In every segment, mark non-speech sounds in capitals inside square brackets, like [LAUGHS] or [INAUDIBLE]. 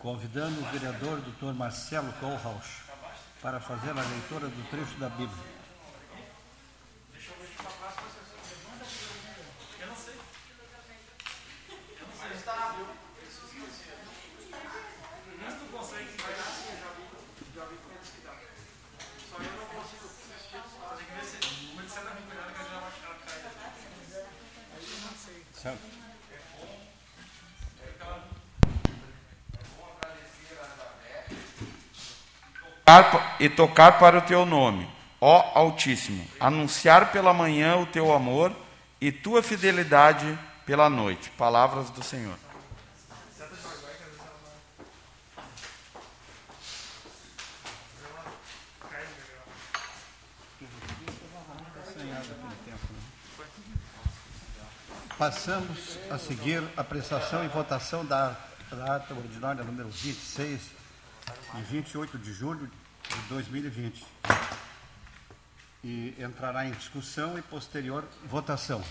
convidando o vereador Dr. Marcelo Kohlhaus para fazer a leitura do trecho da Bíblia. E tocar para o teu nome, ó Altíssimo, anunciar pela manhã o teu amor e tua fidelidade pela noite. Palavras do Senhor. Passamos a seguir a prestação e votação da, da ata ordinária número 26, de 28 de julho de 2020. E entrará em discussão e posterior votação.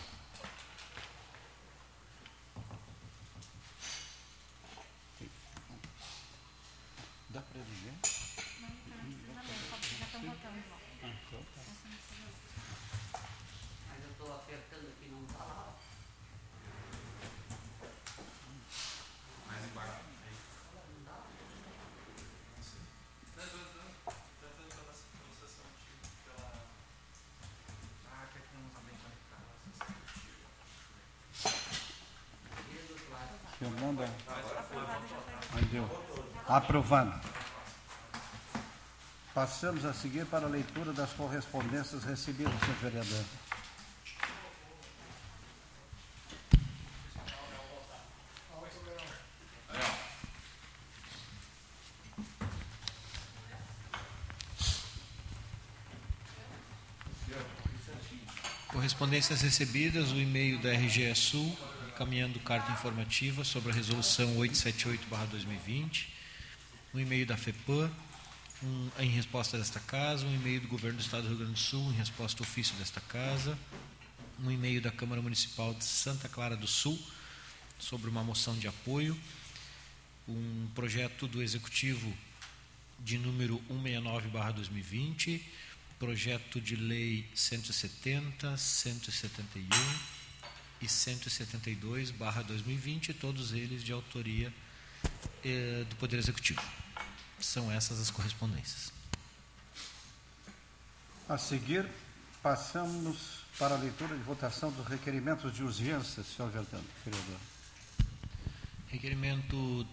Fernanda. Aprovado. Passamos a seguir para a leitura das correspondências recebidas, senhor vereador. Correspondências recebidas, o e-mail da RGE Sul, encaminhando carta informativa sobre a resolução 878-2020, um e-mail da FEPAM, um, em resposta desta casa, um e-mail do Governo do Estado do Rio Grande do Sul, em resposta ao ofício desta casa, um e-mail da Câmara Municipal de Santa Clara do Sul, sobre uma moção de apoio, um projeto do Executivo de número 169-2020, projeto de lei 170, 171, e 172/2020, todos eles de autoria eh, do Poder Executivo. São essas as correspondências. A seguir, passamos para a leitura de votação dos requerimentos de urgência, senhor vereador. Requerimento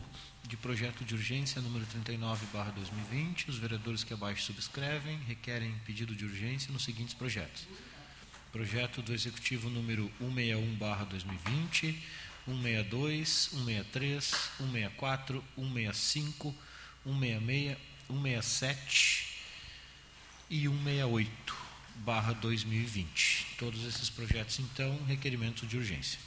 de projeto de urgência número 39/2020. Os vereadores que abaixo subscrevem requerem pedido de urgência nos seguintes projetos: Projeto do Executivo número 161/2020, 162, 163, 164, 165, 166, 167 e 168/2020. Todos esses projetos então requerimento de urgência.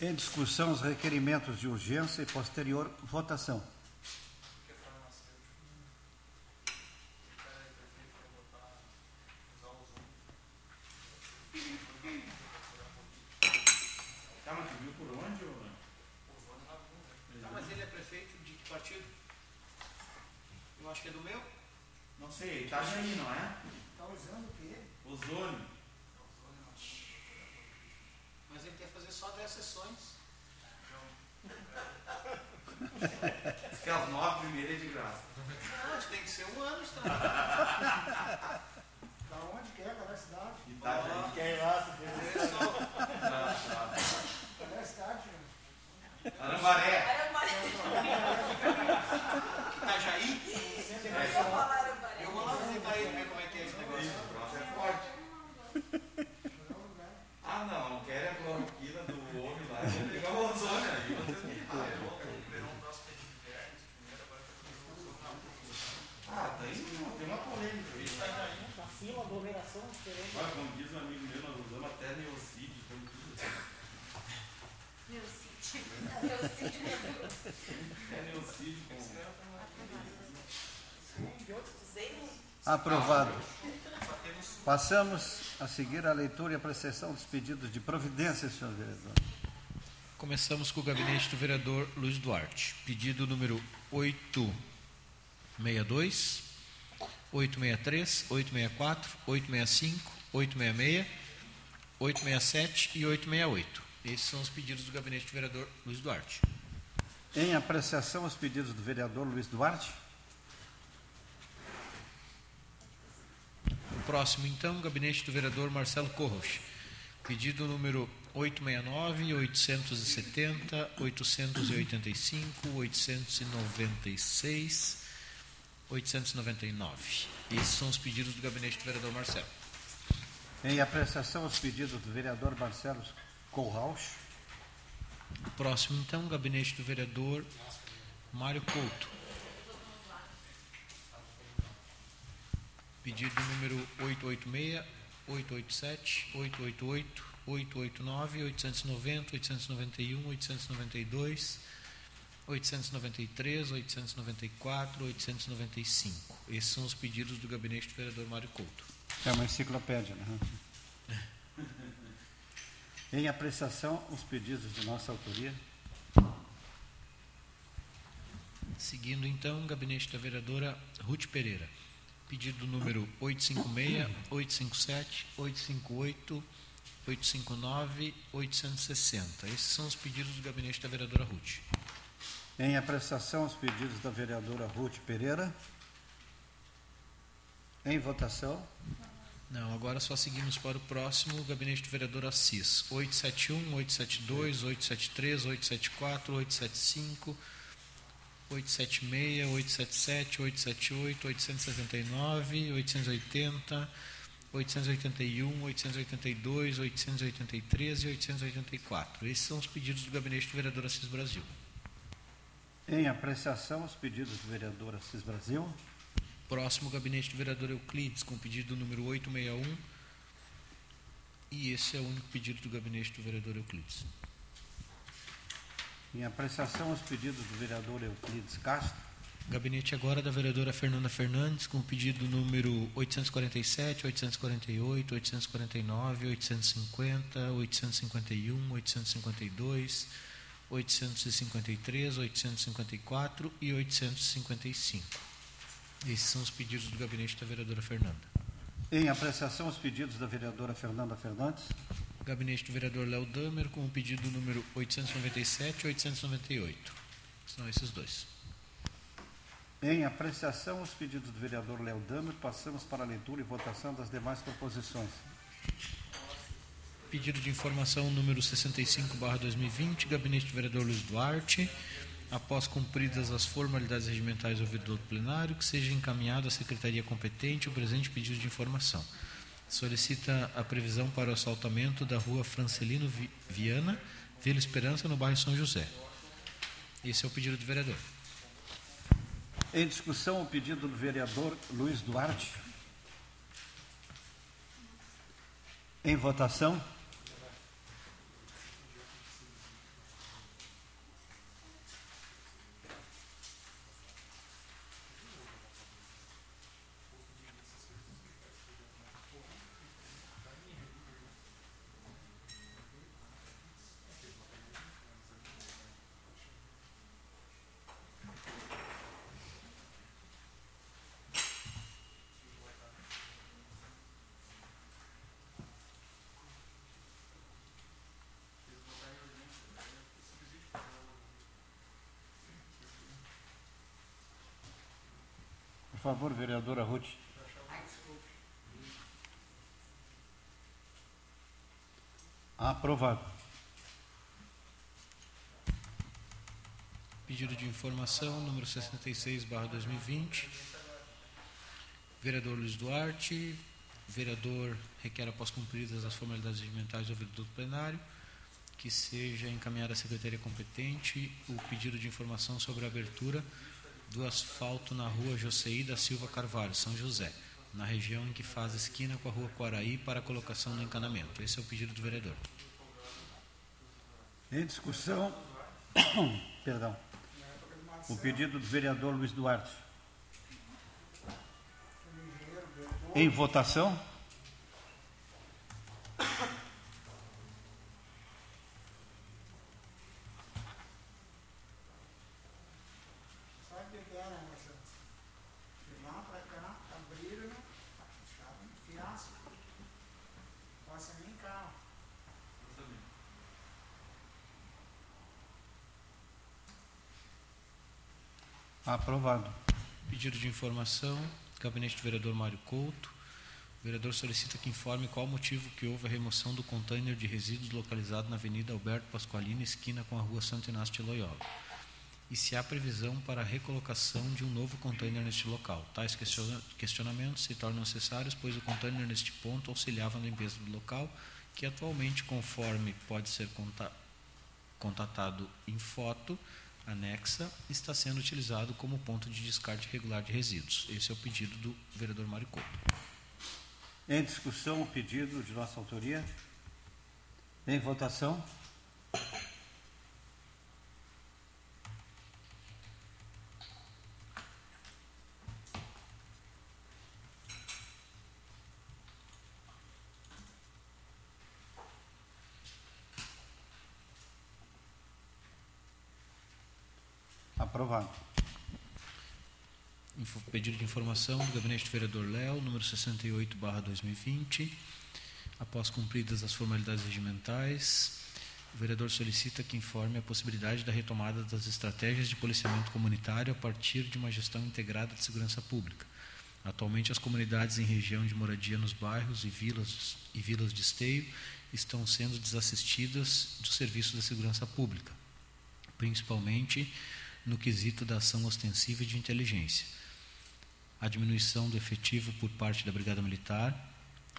Em discussão os requerimentos de urgência e posterior votação. Sei, Itajaí, não é? Está usando o quê? Ozônio. Mas ele quer fazer só 10 sessões. Diz que as nove primeiras é de graça. Não, tem que ser um ano, está. Da onde que é? Qual é a cidade? Itajaí. Quer ir lá, se quiser. Qual é a cidade, gente? Arambaré. Aprovado. Passamos a seguir a leitura e apreciação dos pedidos de providência, senhor vereador. Começamos com o gabinete do vereador Luiz Duarte. Pedido número 862, 863, 864, 865, 866, 867 e 868. Esses são os pedidos do gabinete do vereador Luiz Duarte. Em apreciação, os pedidos do vereador Luiz Duarte. Próximo, então, gabinete do vereador Marcelo Corros. Pedido número 869, 870, 885, 896, 899. Esses são os pedidos do gabinete do vereador Marcelo. Em apreciação, os pedidos do vereador Marcelo. O próximo, então, gabinete do vereador Mário Couto. Pedido número 886, 887, 888, 889, 890, 891, 892, 893, 894, 895. Esses são os pedidos do gabinete do vereador Mário Couto. É uma enciclopédia, né? [LAUGHS] Em apreciação, os pedidos de nossa autoria. Seguindo então, o gabinete da vereadora Ruth Pereira. Pedido número 856, 857, 858, 859, 860. Esses são os pedidos do gabinete da vereadora Ruth. Em apreciação, os pedidos da vereadora Ruth Pereira. Em votação. Não, agora só seguimos para o próximo, o gabinete do vereador Assis. 871, 872, 873, 874, 875, 876, 877, 878, 879, 880, 881, 882, 883 e 884. Esses são os pedidos do gabinete do vereador Assis Brasil. Em apreciação, os pedidos do vereador Assis Brasil. Próximo, gabinete do vereador Euclides, com pedido número 861. E esse é o único pedido do gabinete do vereador Euclides. Em apreciação, os pedidos do vereador Euclides Castro. Gabinete agora da vereadora Fernanda Fernandes, com o pedido número 847, 848, 849, 850, 851, 852, 853, 854 e 855. Esses são os pedidos do gabinete da vereadora Fernanda. Em apreciação, os pedidos da vereadora Fernanda Fernandes. Gabinete do vereador Léo Damer, com o pedido número 897 e 898. São esses dois. Em apreciação, os pedidos do vereador Léo Damer, passamos para a leitura e votação das demais proposições. Pedido de informação número 65, barra 2020, gabinete do vereador Luiz Duarte, após cumpridas as formalidades regimentais ouvido do plenário, que seja encaminhado à secretaria competente o presente pedido de informação. Solicita a previsão para o assaltamento da rua Francelino Viana, Vila Esperança, no bairro São José. Esse é o pedido do vereador. Em discussão, o pedido do vereador Luiz Duarte. Em votação. Favor, vereadora Ruth. Aprovado. Pedido de informação número 66, barra 2020. Vereador Luiz Duarte. Vereador requer, após cumpridas as formalidades regimentais do ouvido do plenário, que seja encaminhada à secretaria competente o pedido de informação sobre a abertura do asfalto na rua Joseí da Silva Carvalho, São José, na região em que faz esquina com a rua Quaraí para colocação no encanamento. Esse é o pedido do vereador. Em discussão, [COUGHS] perdão, o pedido do vereador Luiz Duarte. Em votação. Aprovado. Pedido de informação, gabinete do vereador Mário Couto. O vereador solicita que informe qual o motivo que houve a remoção do container de resíduos localizado na Avenida Alberto Pasqualini, esquina com a Rua Santo Inácio de Loyola. E se há previsão para a recolocação de um novo container neste local. Tais questiona- questionamentos se tornam necessários, pois o container neste ponto auxiliava na limpeza do local, que atualmente, conforme pode ser conta- contatado em foto anexa, está sendo utilizado como ponto de descarte regular de resíduos. Esse é o pedido do vereador Mário Couto. Em discussão, o pedido de nossa autoria. Em votação. Aprovado. Info- Pedido de informação do gabinete do vereador Léo, número 68, barra 2020. Após cumpridas as formalidades regimentais, o vereador solicita que informe a possibilidade da retomada das estratégias de policiamento comunitário a partir de uma gestão integrada de segurança pública. Atualmente, as comunidades em região de moradia nos bairros e vilas, e vilas de esteio estão sendo desassistidas do serviço da segurança pública, principalmente no quesito da ação ostensiva de inteligência. A diminuição do efetivo por parte da Brigada Militar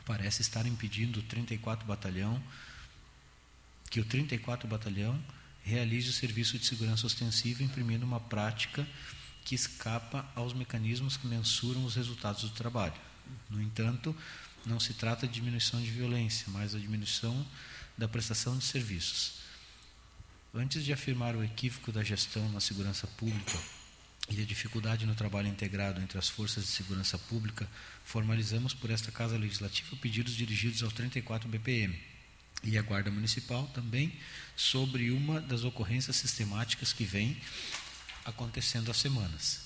parece estar impedindo o 34 Batalhão que o 34 Batalhão realize o serviço de segurança ostensiva imprimindo uma prática que escapa aos mecanismos que mensuram os resultados do trabalho. No entanto, não se trata de diminuição de violência, mas a diminuição da prestação de serviços. Antes de afirmar o equívoco da gestão na segurança pública e a dificuldade no trabalho integrado entre as forças de segurança pública, formalizamos por esta Casa Legislativa pedidos dirigidos ao 34 BPM e à Guarda Municipal também sobre uma das ocorrências sistemáticas que vem acontecendo há semanas.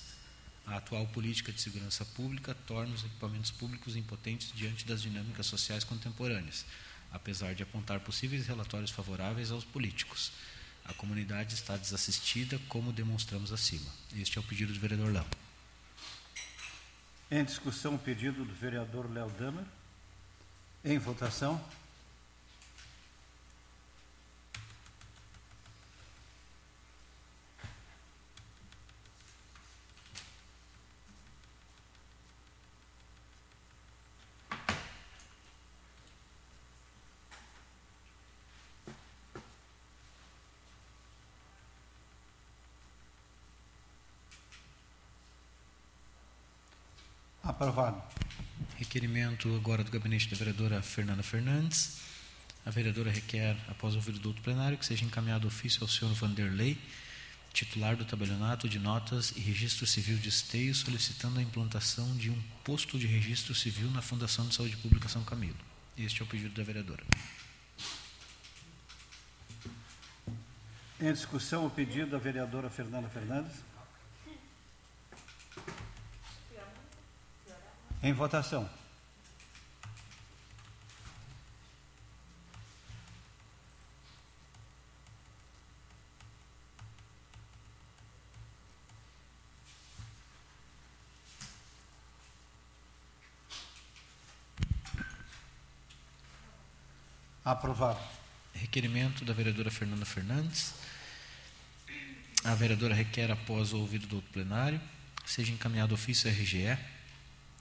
A atual política de segurança pública torna os equipamentos públicos impotentes diante das dinâmicas sociais contemporâneas, apesar de apontar possíveis relatórios favoráveis aos políticos. A comunidade está desassistida, como demonstramos acima. Este é o pedido do vereador Léo. Em discussão, o pedido do vereador Léo Damer. Em votação. Aprovado. Requerimento agora do gabinete da vereadora Fernanda Fernandes. A vereadora requer, após ouvir o douto plenário, que seja encaminhado ofício ao senhor Vanderlei, titular do tabelionato de notas e registro civil de esteio, solicitando a implantação de um posto de registro civil na Fundação de Saúde Pública São Camilo. Este é o pedido da vereadora. Em discussão, o pedido da vereadora Fernanda Fernandes. Em votação. Aprovado. Requerimento da vereadora Fernanda Fernandes. A vereadora requer, após o ouvido do plenário, seja encaminhado ofício à RGE,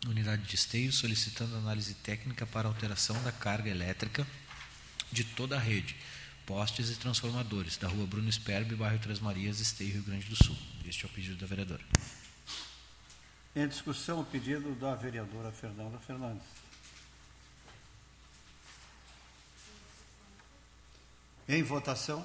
unidade de esteio, solicitando análise técnica para alteração da carga elétrica de toda a rede, postes e transformadores, da rua Bruno Sperbe, bairro Três Marias, Esteio, Rio Grande do Sul. Este é o pedido da vereadora. Em discussão, o pedido da vereadora Fernanda Fernandes. Em votação.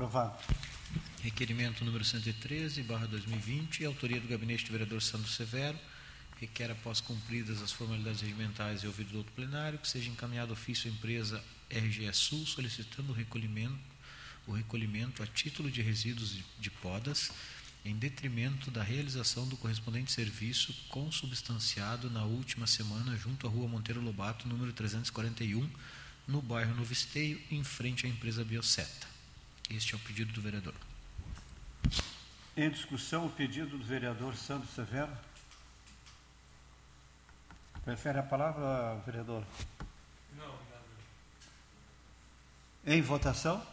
Aprovado. Requerimento número 113, barra 2020, autoria do gabinete do vereador Sandro Severo, requer, após cumpridas as formalidades regimentais e ouvido do outro plenário, que seja encaminhado ofício à empresa RGE Sul solicitando o recolhimento, o recolhimento a título de resíduos de, podas, em detrimento da realização do correspondente serviço consubstanciado na última semana junto à Rua Monteiro Lobato, número 341, no bairro Novo Esteio, em frente à empresa Bioseta. Este é o pedido do vereador. Em discussão, o pedido do vereador Sandro Severo. Prefere a palavra, vereador? Não, Em votação?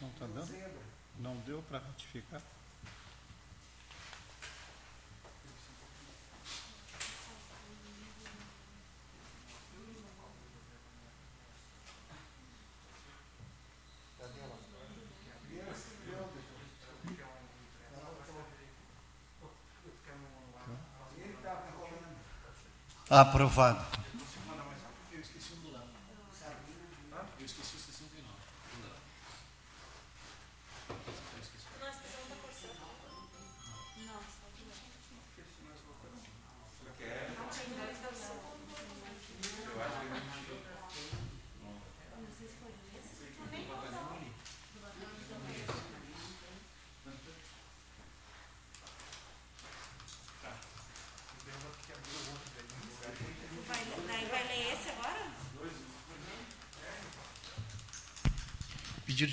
Não está dando? Não deu para ratificar? Aprovado.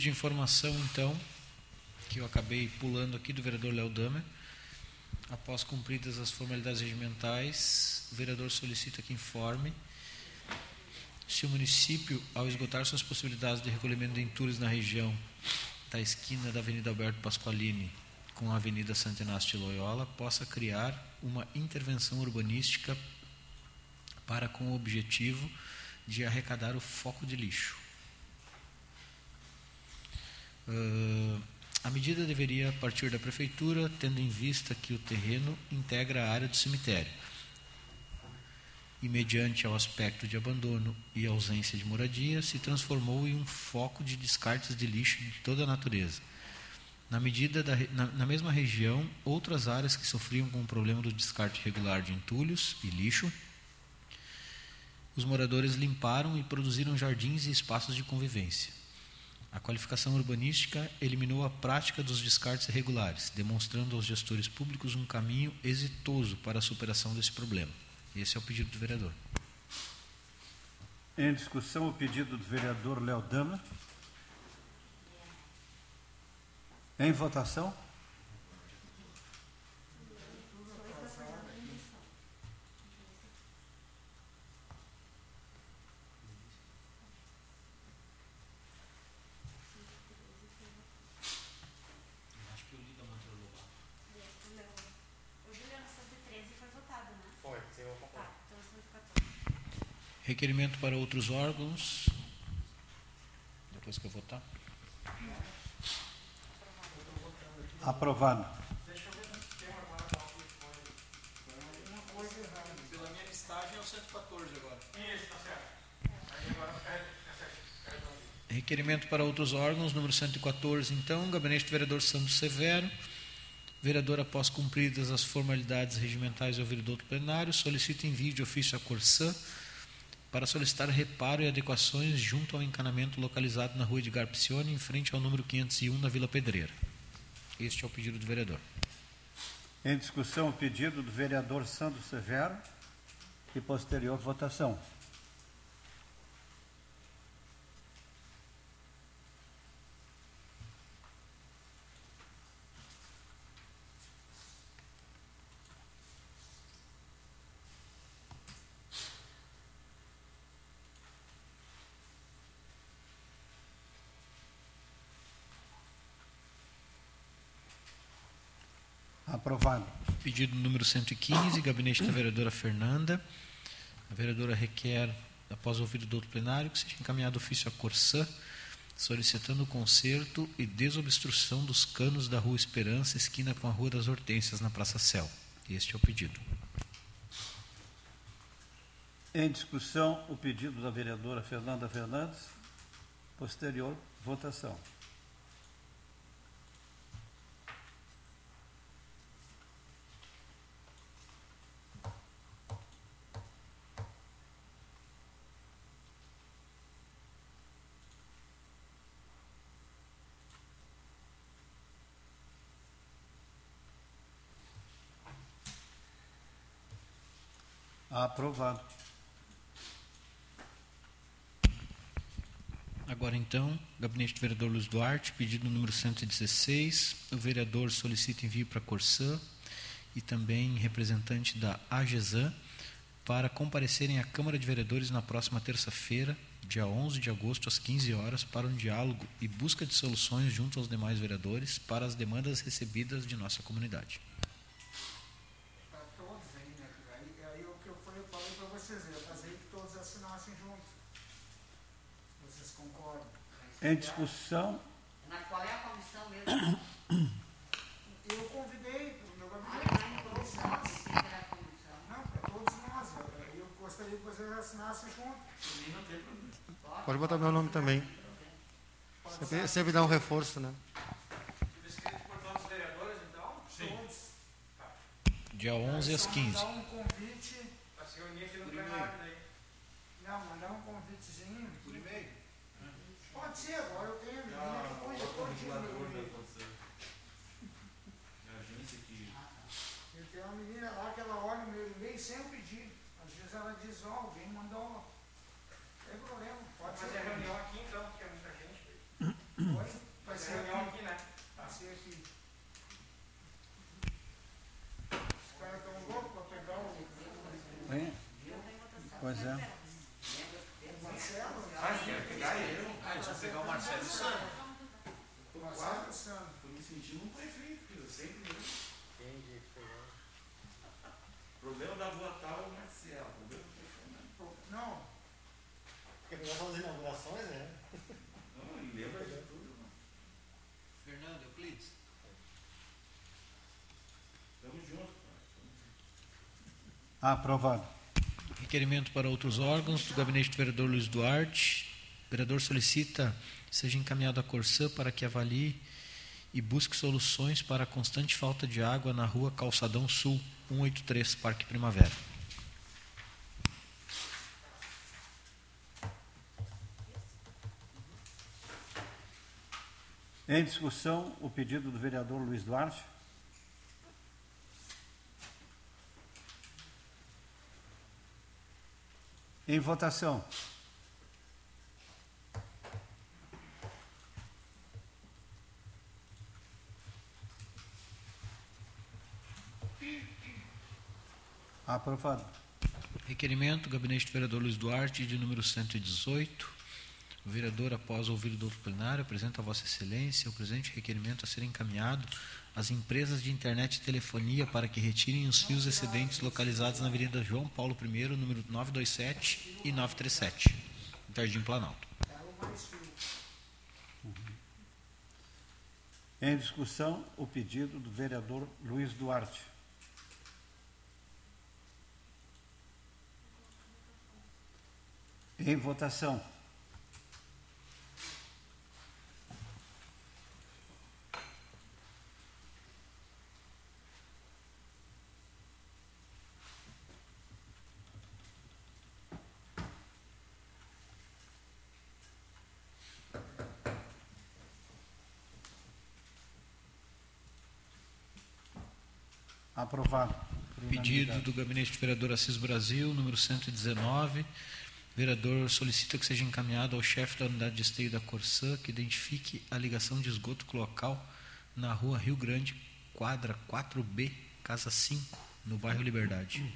De informação, então, que eu acabei pulando aqui do vereador Léo Damer. Após cumpridas as formalidades regimentais, o vereador solicita que informe se o município, ao esgotar suas possibilidades de recolhimento de entulhos na região da esquina da Avenida Alberto Pasqualini com a Avenida Santo Inácio de Loyola, possa criar uma intervenção urbanística para com o objetivo de arrecadar o foco de lixo. Uh, a medida deveria partir da prefeitura, tendo em vista que o terreno integra a área do cemitério. E, mediante ao aspecto de abandono e ausência de moradia, se transformou em um foco de descartes de lixo de toda a natureza. Na, medida da, na, na mesma região, outras áreas que sofriam com o problema do descarte irregular de entulhos e lixo, os moradores limparam e produziram jardins e espaços de convivência. A qualificação urbanística eliminou a prática dos descartes irregulares, demonstrando aos gestores públicos um caminho exitoso para a superação desse problema. Esse é o pedido do vereador. Em discussão, o pedido do vereador Léo Dama. Em votação? O Juliano 113 foi votado, né? Foi, sim, eu Tá, então 114. Requerimento para outros órgãos. Depois que eu votar. Aprovado. Pela minha listagem é o 114 agora. Isso, tá certo. Aí agora é, certo. Requerimento para outros órgãos, número 114, então, gabinete do vereador Sandro Severo. Vereador, após cumpridas as formalidades regimentais e ouvido do outro plenário, solicita envio de ofício à Corsã para solicitar reparo e adequações junto ao encanamento localizado na rua Edgar Picione, em frente ao número 501 da Vila Pedreira. Este é o pedido do vereador. Em discussão, o pedido do vereador Sandro Severo e posterior votação. Aprovado. Pedido número 115, gabinete da vereadora Fernanda. A vereadora requer, após ouvido do outro plenário, que seja encaminhado ofício à Corsã, solicitando o conserto e desobstrução dos canos da Rua Esperança, esquina com a Rua das Hortênsias, na Praça Céu. Este é o pedido. Em discussão, o pedido da vereadora Fernanda Fernandes. Posterior votação. Aprovado. Agora então, gabinete do vereador Luiz Duarte, pedido número 116. O vereador solicita envio para Corsã e também representante da AGESAN para comparecerem à Câmara de Vereadores na próxima terça-feira, dia 11 de agosto, às 15 horas, para um diálogo e busca de soluções junto aos demais vereadores para as demandas recebidas de nossa comunidade. Para todos aí, né? Aí, aí o que eu falei, eu falei para vocês, eu fazer que todos assinassem juntos. Vocês concordam? Em discussão, Mas qual é a comissão mesmo? Eu convidei para o meu Ah, gabinete. lá em comissão, o que era a comissão? Não, para todos nós. Eu, gostaria que vocês assinassem juntos. Pode botar meu nome também. Sempre, sempre dá um reforço, né? Escrito por todos os vereadores, então? Todos. Dia 11 às Só 15. Mandar um convite. Para se reunir aqui no plenário daí. Não, mandar um? Pode ser, agora eu tenho. Ah, depois, depois de Eu tenho uma menina lá que ela olha o meu e-mail sem eu pedir. Às vezes ela diz, ó, alguém mandou. Não tem problema, pode Fazer ser. a reunião aqui então, porque é muita gente. Oi? Vai Fazer ser a reunião aqui. aqui, né? Vai ser aqui. Os caras estão loucos para pegar o hein? Pois é. Marcelo. né? Ah, quer pegar ele? Ah, eles vão pegar o Marcelo Santos. O Marcelo Sano. Estou me sentindo um prefeito, eu sempre. O problema da rua tal é o Marcelo. O problema do Fernando. Não, Porque pegar as inaugurações, né? Não, ele lembra de tudo, mano. Fernando Euclides. Tamo junto, cara. Aprovado. Requerimento para outros órgãos do gabinete do vereador Luiz Duarte. Vereador solicita seja encaminhado à Corsã para que avalie e busque soluções para a constante falta de água na rua Calçadão Sul, 183, Parque Primavera. Em discussão, o pedido do vereador Luiz Duarte. Em votação. Aprovado. Requerimento, gabinete do vereador Luiz Duarte, de número 118. O vereador, após ouvir do outro plenário, apresenta a Vossa Excelência o presente requerimento a ser encaminhado às empresas de internet e telefonia para que retirem os fios excedentes localizados na Avenida João Paulo I, número 927 e 937, no Jardim Planalto. Em discussão, o pedido do vereador Luiz Duarte. Em votação. Aprovado. Pedido do gabinete do vereador Assis Brasil, número 119. Vereador solicita que seja encaminhado ao chefe da unidade de esteio da Corsã que identifique a ligação de esgoto local na rua Rio Grande, quadra 4B, casa 5, no bairro Liberdade.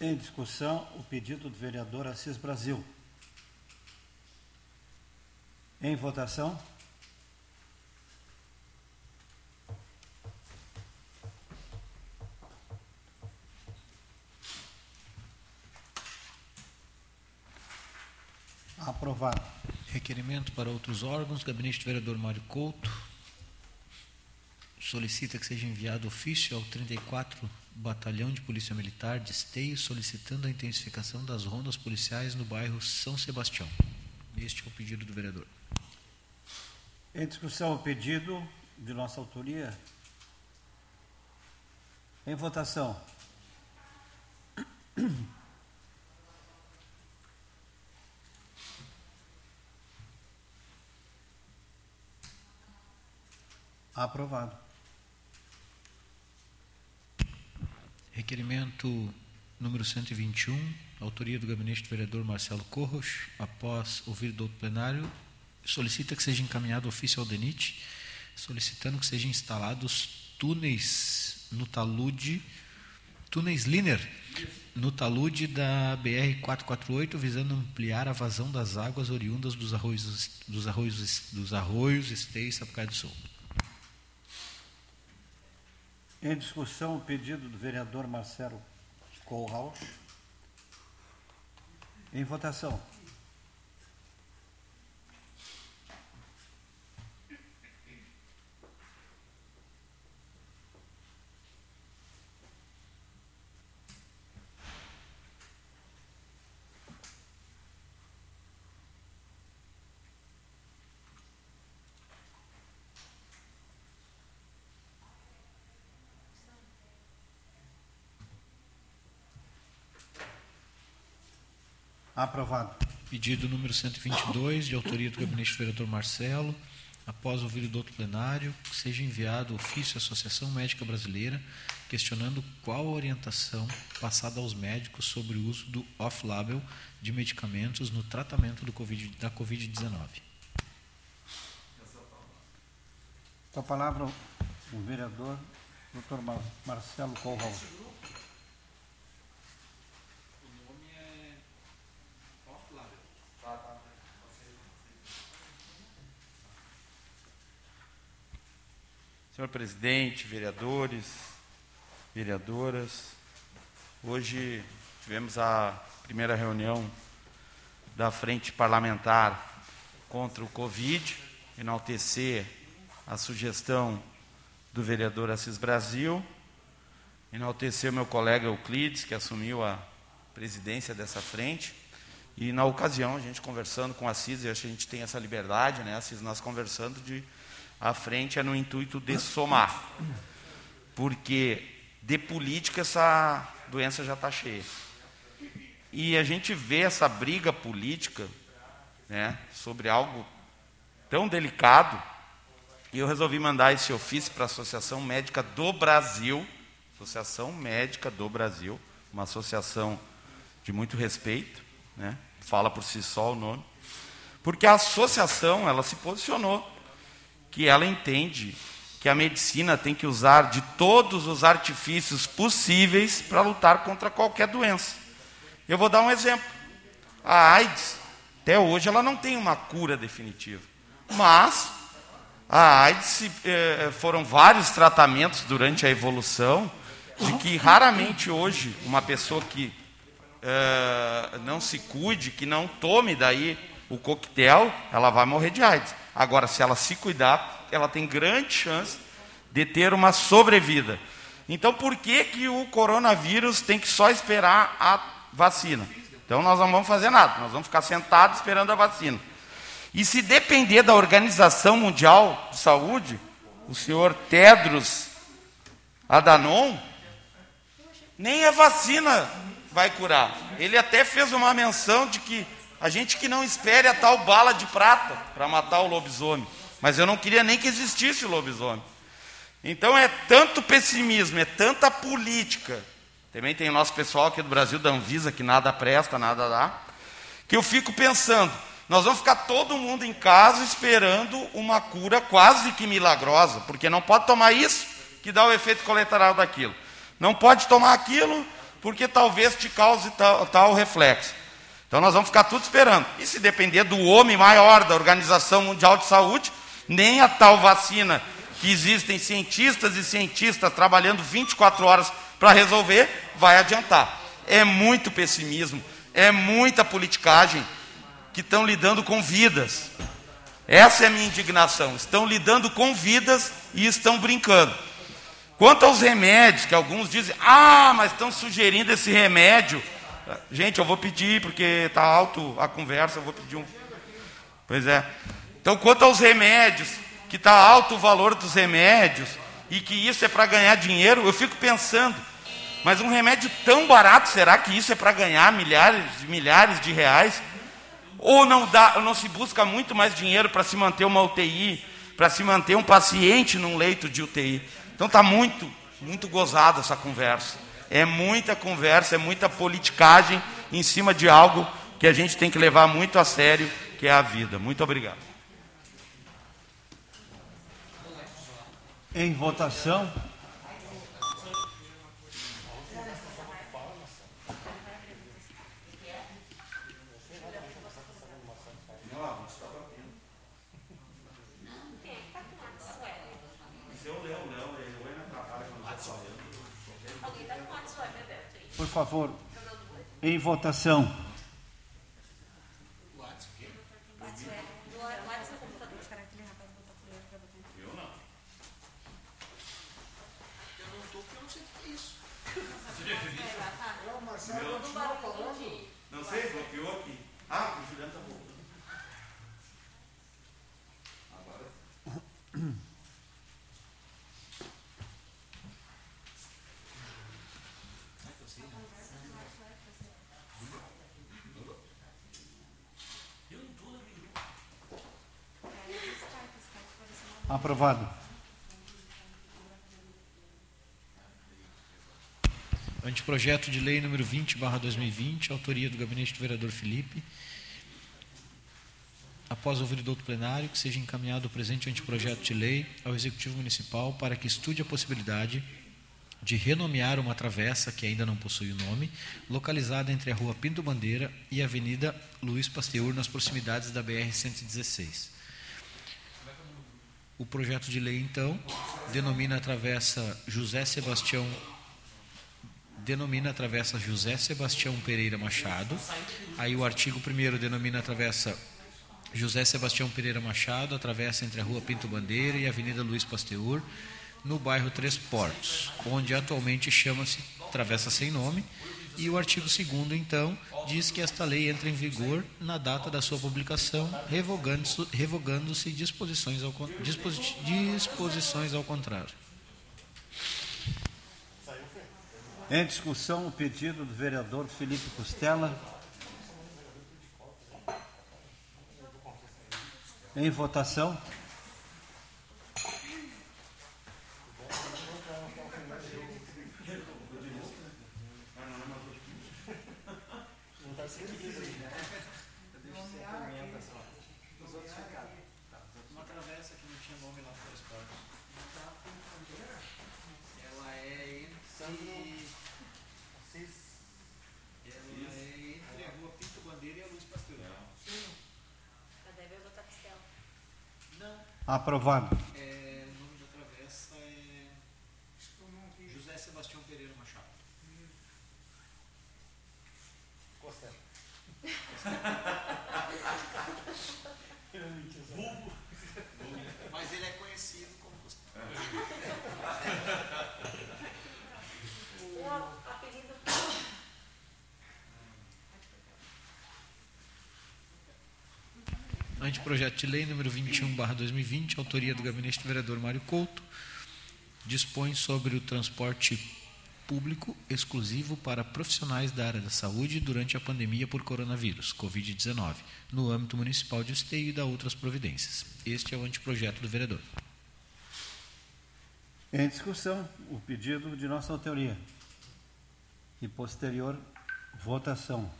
Em discussão, o pedido do vereador Assis Brasil. Em votação. Aprovado. Requerimento para outros órgãos. Gabinete do vereador Mário Couto solicita que seja enviado ofício ao 34 Batalhão de Polícia Militar de Esteio, solicitando a intensificação das rondas policiais no bairro São Sebastião. Este é o pedido do vereador. Em discussão, o pedido de nossa autoria. Em votação. Aprovado. Requerimento número 121, autoria do gabinete do vereador Marcelo Corros, após ouvir do plenário, solicita que seja encaminhado ofício ao DENIT, solicitando que sejam instalados túneis no talude, túneis Liner, no talude da BR-448, visando ampliar a vazão das águas oriundas dos arroios, dos arroios, dos arroios Esteio e Sapucaí do Sul. Em discussão, o pedido do vereador Marcelo Kohlhaus. Em votação. Aprovado. Pedido número 122, de autoria do gabinete do vereador Marcelo, após ouvir o doutor plenário, que seja enviado ofício à Associação Médica Brasileira, questionando qual a orientação passada aos médicos sobre o uso do off-label de medicamentos no tratamento do COVID, da Covid-19. Com a palavra, o vereador Dr. Mar Marcelo Kohlhaus. Senhor presidente, vereadores, vereadoras, hoje tivemos a primeira reunião da Frente Parlamentar contra o Covid, enaltecer a sugestão do vereador Assis Brasil, enaltecer o meu colega Euclides, que assumiu a presidência dessa frente, e na ocasião, a gente conversando com o Assis, e acho que a gente tem essa liberdade, né, Assis, nós conversando de a frente é no intuito de somar. Porque de política essa doença já está cheia. E a gente vê essa briga política né, sobre algo tão delicado. E eu resolvi mandar esse ofício para a Associação Médica do Brasil, Associação Médica do Brasil, uma associação de muito respeito, né? fala por si só o nome, porque a associação ela se posicionou que ela entende que a medicina tem que usar de todos os artifícios possíveis para lutar contra qualquer doença. Eu vou dar um exemplo. A AIDS, até hoje, ela não tem uma cura definitiva. Mas a AIDS eh, foram vários tratamentos durante a evolução, de que raramente hoje uma pessoa que eh, não se cuide, que não tome daí o coquetel, ela vai morrer de AIDS. Agora, se ela se cuidar, ela tem grande chance de ter uma sobrevida. Então, por que, que o coronavírus tem que só esperar a vacina? Então, nós não vamos fazer nada, nós vamos ficar sentados esperando a vacina. E se depender da Organização Mundial de Saúde, o senhor Tedros Adhanom, nem a vacina vai curar. Ele até fez uma menção de que a gente que não espere a tal bala de prata para matar o lobisomem. Mas eu não queria nem que existisse o lobisomem. Então é tanto pessimismo, é tanta política. Também tem o nosso pessoal aqui do Brasil, da Anvisa, que nada presta, nada dá. Que eu fico pensando, nós vamos ficar todo mundo em casa esperando uma cura quase que milagrosa, porque não pode tomar isso que dá o efeito colateral daquilo. Não pode tomar aquilo porque talvez te cause tal, tal reflexo. Então nós vamos ficar tudo esperando. E se depender do homem maior da Organização Mundial de Saúde, nem a tal vacina que existem cientistas e cientistas trabalhando 24 horas para resolver, vai adiantar. É muito pessimismo, é muita politicagem que estão lidando com vidas. Essa é a minha indignação. Estão lidando com vidas e estão brincando. Quanto aos remédios, que alguns dizem, ah, mas estão sugerindo esse remédio. Gente, eu vou pedir, porque está alto a conversa, eu vou pedir um. Pois é. Então, quanto aos remédios, que está alto o valor dos remédios, e que isso é para ganhar dinheiro, eu fico pensando, mas um remédio tão barato, será que isso é para ganhar milhares de milhares de reais? Ou não, dá, não se busca muito mais dinheiro para se manter uma UTI, para se manter um paciente num leito de UTI? Então está muito, muito gozada essa conversa. É muita conversa, é muita politicagem em cima de algo que a gente tem que levar muito a sério, que é a vida. Muito obrigado. Em votação. Por favor, em votação. Eu não estou porque eu não sei o que é isso. O Marcelo continua falando. Não sei, bloqueou aqui. Ah, o Juliano está voltando. Aprovado. Anteprojeto de lei número 20, barra 2020, autoria do gabinete do vereador Felipe. Após ouvir do outro plenário, que seja encaminhado o presente anteprojeto de lei ao Executivo Municipal para que estude a possibilidade de renomear uma travessa que ainda não possui o nome, localizada entre a Rua Pinto Bandeira e a Avenida Luiz Pasteur, nas proximidades da BR-116. O projeto de lei, então, denomina a travessa José Sebastião denomina a travessa José Sebastião Pereira Machado. Aí o artigo 1 denomina a travessa José Sebastião Pereira Machado, atravessa entre a Rua Pinto Bandeira e a Avenida Luiz Pasteur, no bairro Três Portos, onde atualmente chama-se Travessa Sem Nome. E o artigo 2 então, diz que esta lei entra em vigor na data da sua publicação, revogando-se revogando disposições, disposi- disposições ao contrário. Em discussão, o pedido do vereador Felipe Costela. Em votação. Uma travessa que não tinha nome lá no Três Portos. Ela é entre. Ela é entre a Rua Pinto Bandeira e a Luz Pasteur. Deve botar costela. Não, Aprovado. é, o nome da travessa é. José Sebastião Pereira Machado. Mas [LAUGHS] ele é conhecido como Costela. O apelido. Anteprojeto de lei número 21, barra 2020, autoria do gabinete do vereador Mário Couto, dispõe sobre o transporte público exclusivo para profissionais da área da saúde durante a pandemia por coronavírus, Covid-19, no âmbito municipal de Esteio e da outras providências. Este é o anteprojeto do vereador. Em discussão, o pedido de nossa autoria. E posterior votação.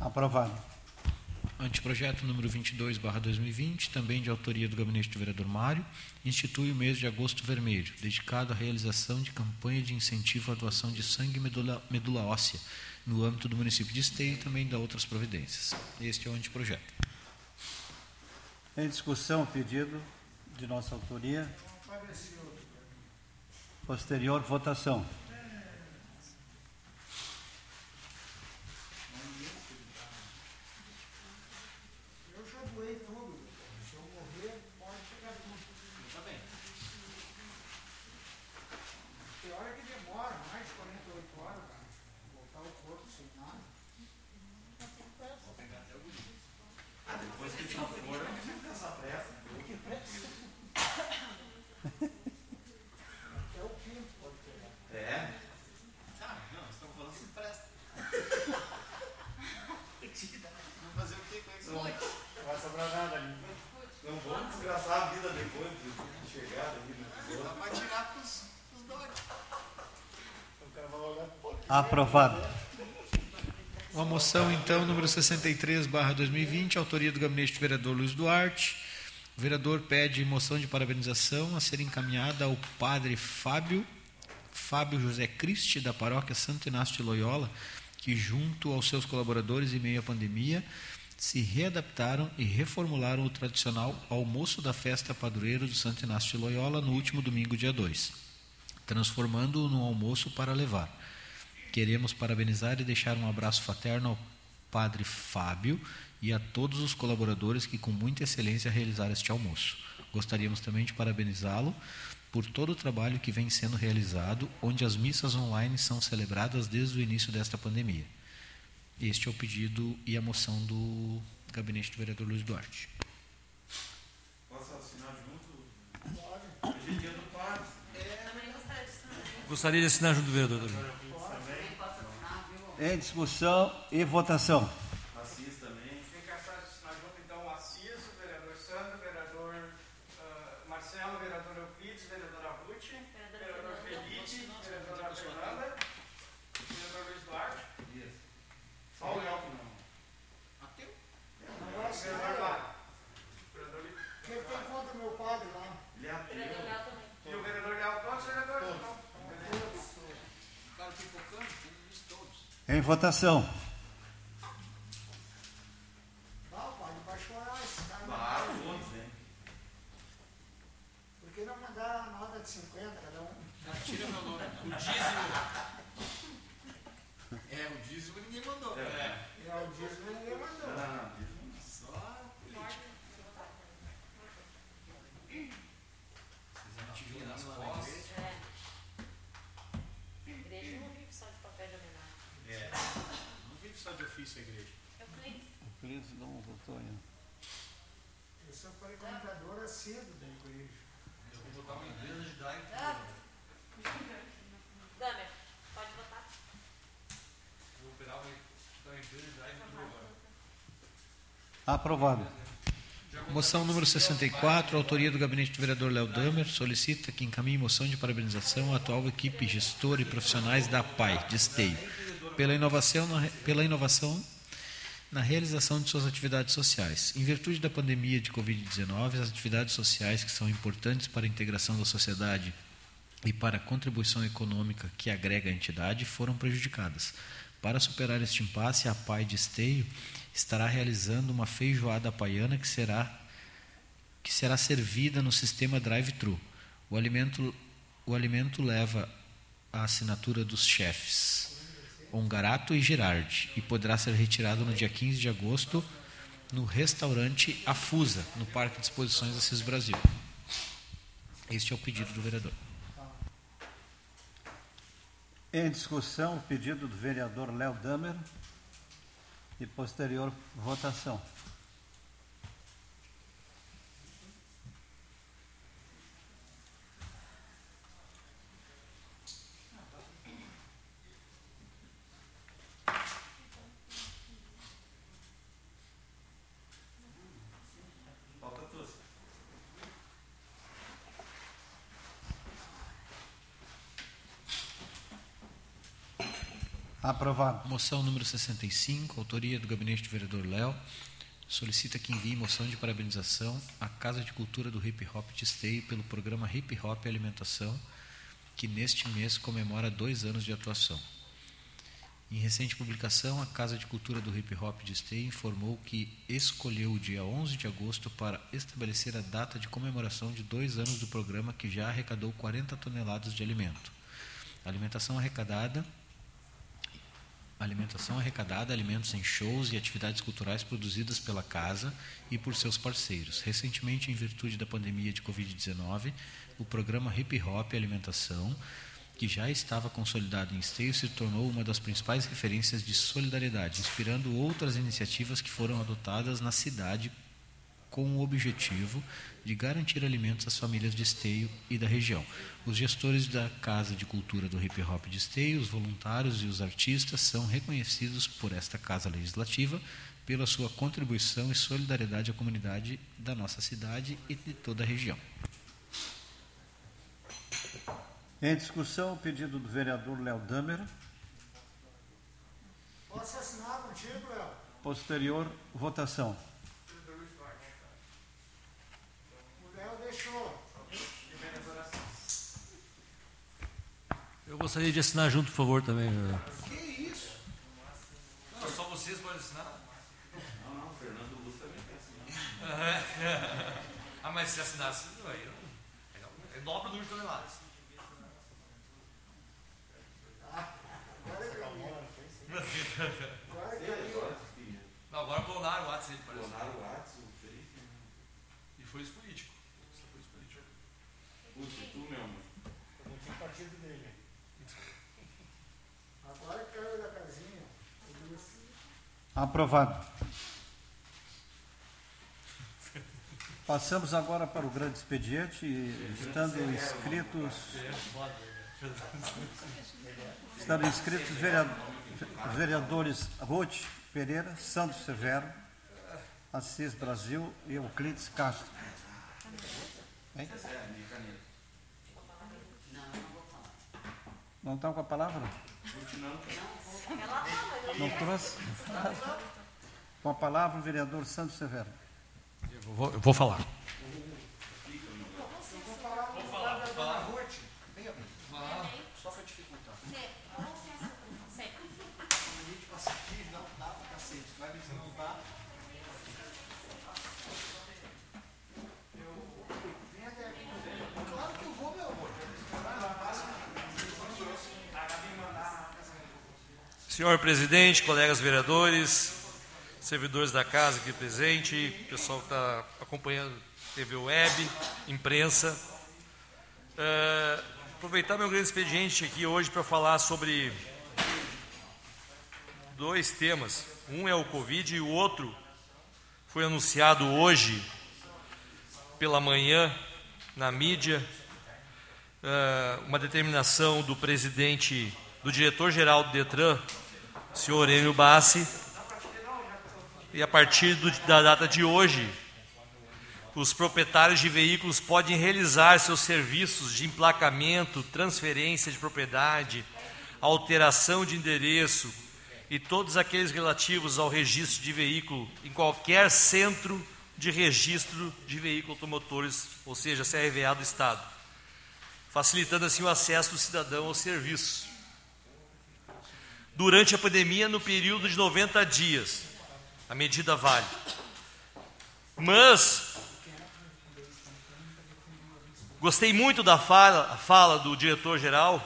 Aprovado. Anteprojeto número 22, barra 2020, também de autoria do gabinete do vereador Mário, institui o mês de agosto vermelho, dedicado à realização de campanha de incentivo à doação de sangue e medula, medula óssea no âmbito do município de Esteio e também da outras providências. Este é o anteprojeto. Em discussão, pedido de nossa autoria. Posterior votação. Eu já doei tudo. Se eu morrer, pode pegar tudo. Tá bem. Tem hora que demora mais de 48 horas para voltar o corpo sem nada. Depois que já for, eu não fico nessa pressa. Até o quinto pode pegar. É. Ah, não, nós estamos falando se presta. Vamos fazer o que com isso? Não vai sobrar nada ali. Não vamos desgraçar a vida depois de chegar aqui no Ela vai tirar pros, pros dois. Aprovado. Uma moção, então, número 63, barra 2020, autoria do gabinete do vereador Luiz Duarte. O vereador pede moção de parabenização a ser encaminhada ao padre Fábio, Fábio José Cristi, da paróquia Santo Inácio de Loyola, que, junto aos seus colaboradores em meio à pandemia, se readaptaram e reformularam o tradicional almoço da festa padroeiro do Santo Inácio de Loyola no último domingo, dia 2, transformando-o num almoço para levar. Queremos parabenizar e deixar um abraço fraterno ao Padre Fábio e a todos os colaboradores que com muita excelência realizaram este almoço. Gostaríamos também de parabenizá-lo por todo o trabalho que vem sendo realizado, onde as missas online são celebradas desde o início desta pandemia. Este é o pedido e a moção do gabinete do vereador Luiz Duarte. Posso assinar junto? Hoje é dia do padre. Também gostaria de saber. Gostaria de assinar junto do vereador também. Também posso assinar, viu? Em discussão e votação. Assis também. Tem que assinar junto, então, o Assis, o vereador Sandro, o vereador ah, Marcelo, o vereador Euclides, o vereador Ruth, o vereador Felipe, o vereador Fernanda, o vereador Luiz Duarte. Só o Léo que não. Ateu? O vereador lá. O vereador Li- Quem tem conta meu padre lá? Ele é Vereador ateu. Léo também. E o vereador Leal, todos os vereadores. então. Ficaram pipocando, como isso todos. Em votação. Ah, o padre vai chorar esse cara. Claro, todos, né? Por que não mandar a nota de 50 cada um? Já tira meu nome. O dízimo. É, o dízimo ninguém mandou. É. E ao dízimo ninguém mandou. Ah, Só política. nas costas. É. Igreja não vive só de papel de homenagem. É. Não ofício a igreja. Eu creio. O Cris não votou ainda. Eu sou frequentador assíduo da igreja. Eu vou botar uma empresa de drive Ah. Damer, pode votar. Vou operar uma, botar uma empresa de drive agora. Aprovado. Moção número 64, autoria do gabinete do vereador Léo Damer, solicita que encaminhe moção de parabenização à atual equipe gestora e profissionais da PAI, de Esteio, pela inovação, na, pela inovação na realização de suas atividades sociais. Em virtude da pandemia de Covid-19, as atividades sociais que são importantes para a integração da sociedade e para a contribuição econômica que agrega a entidade foram prejudicadas. Para superar este impasse, a PAI de Esteio estará realizando uma feijoada paiana que será que será servida no sistema drive-thru. O alimento, o alimento leva a assinatura dos chefes Ongarato e Girardi e poderá ser retirado no dia 15 de agosto no restaurante Afusa, no Parque de Exposições Assis Brasil. Este é o pedido do vereador. Em discussão, o pedido do vereador Léo Damer e posterior votação. Aprovado. Moção número 65, autoria do gabinete do vereador Léo, solicita que envie moção de parabenização à Casa de Cultura do Hip Hop de Esteio pelo programa Hip Hop Alimentação, que neste mês comemora dois anos de atuação. Em recente publicação, a Casa de Cultura do Hip Hop de Esteio informou que escolheu o dia 11 de agosto para estabelecer a data de comemoração de dois anos do programa que já arrecadou 40 toneladas de alimento. A alimentação arrecadada alimentação arrecadada, alimentos em shows e atividades culturais produzidas pela casa e por seus parceiros. Recentemente, em virtude da pandemia de Covid-19, o programa Hip Hop Alimentação, que já estava consolidado em Esteio, se tornou uma das principais referências de solidariedade, inspirando outras iniciativas que foram adotadas na cidade com o objetivo de garantir alimentos às famílias de Esteio e da região. Os gestores da Casa de Cultura do Hip Hop de Esteio, os voluntários e os artistas são reconhecidos por esta Casa Legislativa pela sua contribuição e solidariedade à comunidade da nossa cidade e de toda a região. Em discussão, o pedido do vereador Léo Damer. Posso assinar contigo, Léo? Posterior votação. O Léo deixou. Eu gostaria de assinar junto, por favor, também. Que isso? Não, só vocês podem assinar? Não, não, o Fernando Luz também quer assinar. [LAUGHS] ah, mas se assinasse, aí é, é dobro o número de toneladas. [LAUGHS] Não, agora clonaram o WhatsApp parece. Clonaram o WhatsApp, o Felipe. E foi isso político. Isso foi isso político. Puxa, tu, meu amor. Não tem partido dele. Agora caiu da casinha. Aprovado. Passamos agora para o grande expediente, estando inscritos. Estando inscritos vereador, vereadores Ruth Pereira, Santos Severo, Assis Brasil e Euclides Castro. Hein? Não estão com a palavra? Não trouxe? Com a palavra o vereador Santos Severo. Eu vou, eu vou falar. Só para dificultar. Com licença, Zé. A gente passa aqui e dá, dá pra cacete. Vai ver se não dá. Eu. Vem até aqui. Claro que eu vou, meu amor. Senhor presidente, colegas vereadores, servidores da casa aqui presente, pessoal que está acompanhando TV Web, imprensa. É, aproveitar meu grande expediente aqui hoje para falar sobre dois temas. Um é o Covid e o outro foi anunciado hoje pela manhã na mídia é, uma determinação do presidente, do diretor-geral do Detran, senhor Enio Bassi, e a partir do- da data de hoje, os proprietários de veículos podem realizar seus serviços de emplacamento, transferência de propriedade, alteração de endereço e todos aqueles relativos ao registro de veículo em qualquer centro de registro de veículos automotores, ou seja, CRVA do Estado, facilitando assim o acesso do cidadão aos serviços. Durante a pandemia, no período de 90 dias, a medida vale. Mas gostei muito da fala, fala do diretor-geral.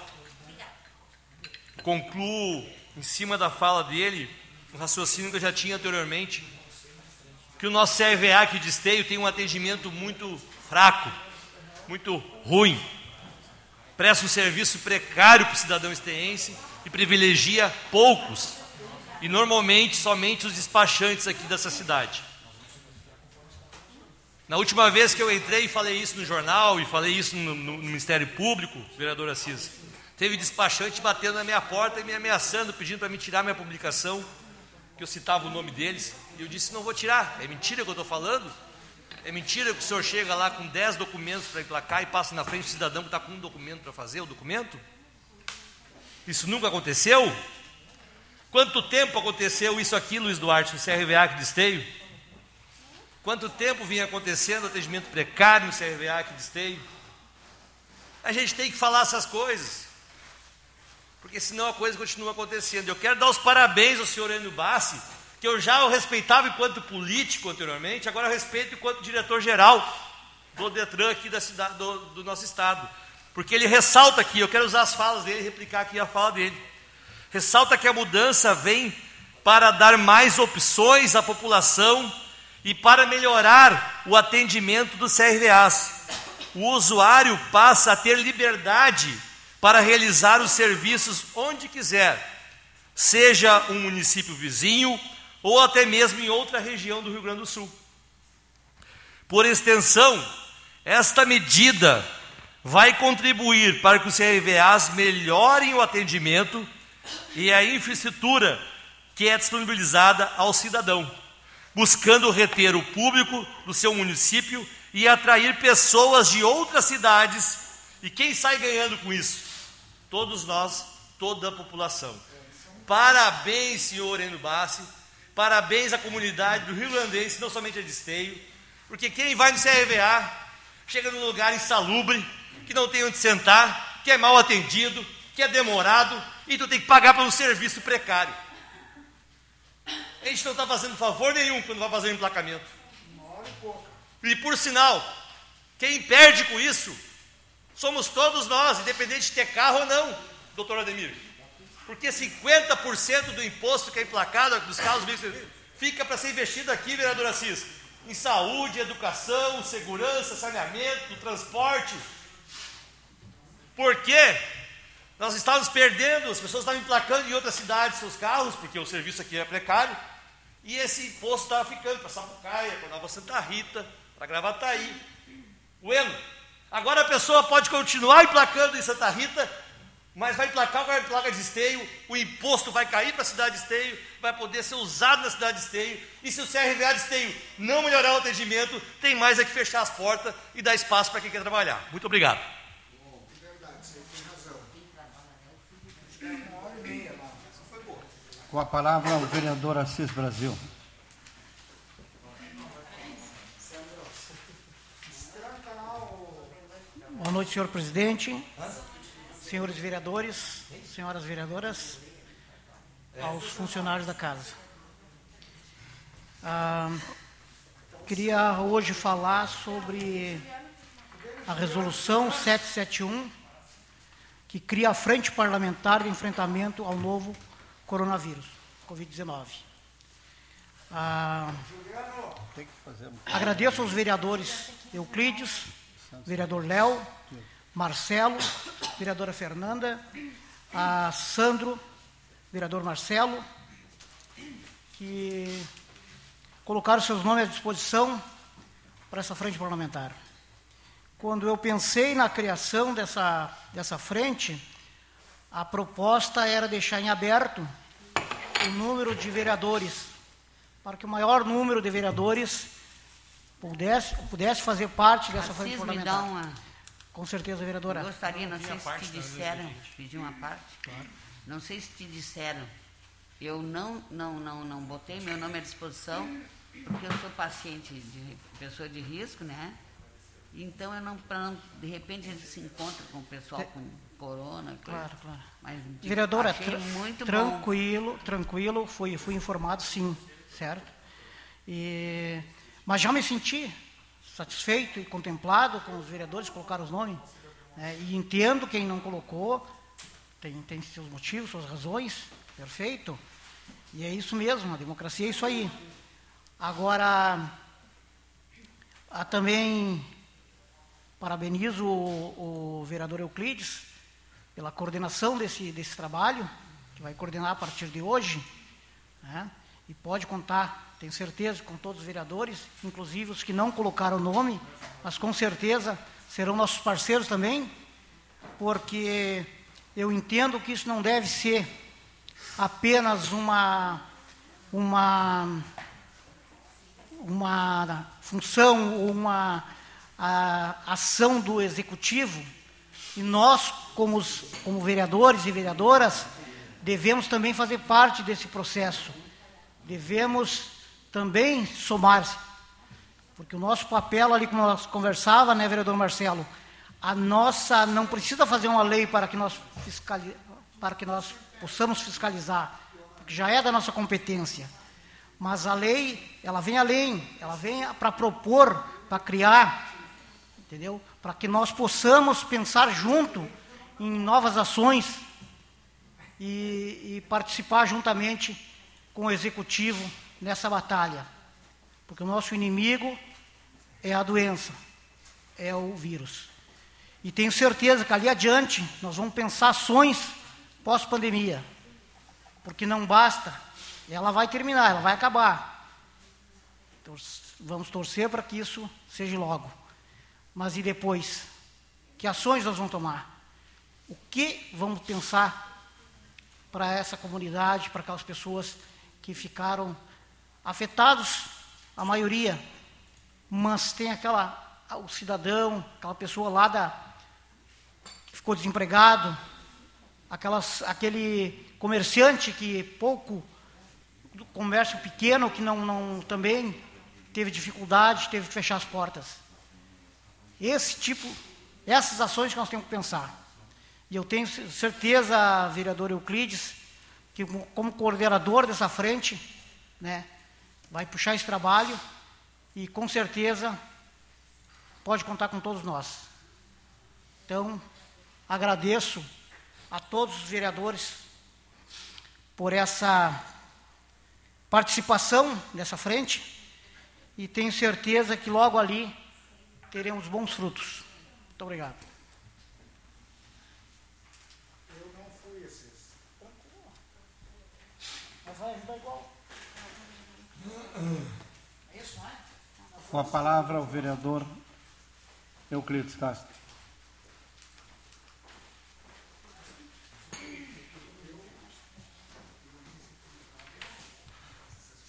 Concluo em cima da fala dele um raciocínio que eu já tinha anteriormente, que o nosso CRVA aqui de Esteio tem um atendimento muito fraco, muito ruim. Presta um serviço precário para o cidadão esteense e privilegia poucos, e normalmente somente os despachantes aqui dessa cidade. Na última vez que eu entrei e falei isso no jornal e falei isso no, no- no Ministério Público, vereador Assis, teve despachante batendo na minha porta e me ameaçando, pedindo para me tirar minha publicação, que eu citava o nome deles, e eu disse: não vou tirar, é mentira que eu estou falando. É mentira que o senhor chega lá com 10 documentos para emplacar e passa na frente do cidadão que está com um documento para fazer o documento? Isso nunca aconteceu? Quanto tempo aconteceu isso aqui, Luiz Duarte, no CRVA de Esteio? Quanto tempo vinha acontecendo atendimento precário no CRVA de Esteio? A gente tem que falar essas coisas, porque senão a coisa continua acontecendo. Eu quero dar os parabéns ao senhor Enio Bassi, que eu já o respeitava enquanto político anteriormente, agora eu respeito enquanto diretor-geral do Detran aqui da cidade, do, do nosso estado. Porque ele ressalta aqui, eu quero usar as falas dele, replicar aqui a fala dele. Ressalta que a mudança vem para dar mais opções à população e para melhorar o atendimento dos CRVAs. O usuário passa a ter liberdade para realizar os serviços onde quiser, seja um município vizinho ou até mesmo em outra região do Rio Grande do Sul. Por extensão, esta medida vai contribuir para que os CRVAs melhorem o atendimento e a infraestrutura que é disponibilizada ao cidadão, buscando reter o público do seu município e atrair pessoas de outras cidades. E quem sai ganhando com isso? Todos nós, toda a população. Parabéns, senhor Eno Bassi, parabéns à comunidade do Rio Grandense, não somente a de Esteio, porque quem vai no CRVA chega num lugar insalubre, que não tem onde sentar, que é mal atendido, que é demorado, e tu tem que pagar um serviço precário. A gente não está fazendo favor nenhum quando vai fazer o emplacamento. E por sinal, quem perde com isso somos todos nós, independente de ter carro ou não, doutor Ademir. Porque 50% do imposto que é emplacado dos carros fica para ser investido aqui, vereador Assis, em saúde, educação, segurança, saneamento, transporte. Por quê? Nós estávamos perdendo, as pessoas estavam emplacando em outras cidades seus carros, porque o serviço aqui é precário, e esse imposto estava ficando para Sapucaia, para Nova Santa Rita, para Gravataí. Bueno, agora a pessoa pode continuar emplacando em Santa Rita, mas vai emplacar agora em placa de esteio, o imposto vai cair para a cidade de esteio, vai poder ser usado na cidade de esteio, e se o CRVA de esteio não melhorar o atendimento, tem mais é que fechar as portas e dar espaço para quem quer trabalhar. Muito obrigado. Com a palavra o vereador Assis Brasil. Boa noite, senhor presidente, senhores vereadores, senhoras vereadoras, aos funcionários da casa. Ah, queria hoje falar sobre a resolução 771, que cria a Frente Parlamentar de Enfrentamento ao Novo Coronavírus, Covid-19. Ah, agradeço aos vereadores Euclides, vereador Léo, Marcelo, vereadora Fernanda, a Sandro, vereador Marcelo, que colocaram seus nomes à disposição para essa frente parlamentar. Quando eu pensei na criação dessa, dessa frente, a proposta era deixar em aberto o número de vereadores, para que o maior número de vereadores pudesse, pudesse fazer parte dessa Assis, frente me parlamentar. dá uma... Com certeza, vereadora. Eu gostaria, não sei se te parte, disseram, pedir uma parte. Não sei se te disseram. Eu não, não, não, não botei meu nome à disposição, porque eu sou paciente de pessoa de risco, né? Então eu não, para não, de repente a gente se encontra com o pessoal com corona, coisa. Claro, claro. Mas de- Vereadora, achei tra- muito bom. tranquilo, tranquilo, fui, fui informado sim, certo? E, mas já me senti satisfeito e contemplado com os vereadores que colocaram os nomes. né? E entendo quem não colocou, tem, tem seus motivos, suas razões, perfeito. E é isso mesmo, a democracia é isso aí. Agora, há também parabenizo o, o vereador Euclides pela coordenação desse, desse trabalho, que vai coordenar a partir de hoje, né? e pode contar, tenho certeza, com todos os vereadores, inclusive os que não colocaram o nome, mas com certeza serão nossos parceiros também, porque eu entendo que isso não deve ser apenas uma, uma, uma função ou uma a, ação do executivo, e nós, como, os, como vereadores e vereadoras, devemos também fazer parte desse processo. Devemos também somar-se. Porque o nosso papel ali, como nós conversava, né, vereador Marcelo, a nossa não precisa fazer uma lei para que nós fiscali, para que nós possamos fiscalizar, porque já é da nossa competência. Mas a lei, ela vem além, ela vem para propor, para criar, entendeu? Para que nós possamos pensar junto em novas ações e, e participar juntamente com o executivo nessa batalha. Porque o nosso inimigo é a doença, é o vírus. E tenho certeza que ali adiante nós vamos pensar ações pós-pandemia. Porque não basta, ela vai terminar, ela vai acabar. Vamos torcer para que isso seja logo. Mas e depois? Que ações nós vamos tomar? O que vamos pensar para essa comunidade, para aquelas pessoas que ficaram afetados, a maioria, mas tem aquela o cidadão, aquela pessoa lá da que ficou desempregado, aquelas, aquele comerciante que pouco comércio pequeno que não, não também teve dificuldade, teve que fechar as portas. Esse tipo, essas ações que nós temos que pensar. E eu tenho certeza, vereador Euclides, que como coordenador dessa frente, né, vai puxar esse trabalho e com certeza pode contar com todos nós. Então, agradeço a todos os vereadores por essa participação nessa frente e tenho certeza que logo ali teremos bons frutos. Muito obrigado. Eu não fui esses. Mas vai ajudar igual. É isso, não é? Com a palavra o vereador Euclides Castro.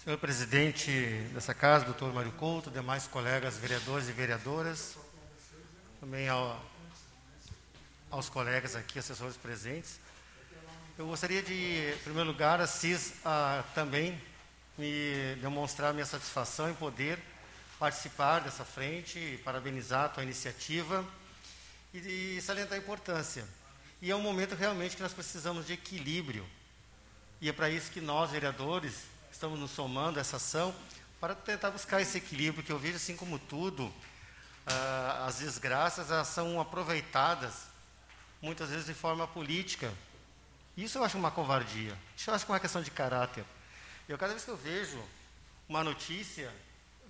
Senhor presidente dessa casa, doutor Mário Couto, demais colegas vereadores e vereadoras, também ao, aos colegas aqui, assessores presentes. Eu gostaria de, em primeiro lugar, Assis, a, também me demonstrar minha satisfação em poder participar dessa frente, parabenizar a tua iniciativa e, e salientar a importância. E é um momento realmente que nós precisamos de equilíbrio. E é para isso que nós, vereadores, estamos nos somando essa ação para tentar buscar esse equilíbrio, que eu vejo assim como tudo, ah, as desgraças elas são aproveitadas muitas vezes de forma política. Isso eu acho uma covardia. Isso eu acho é uma questão de caráter. Eu cada vez que eu vejo uma notícia,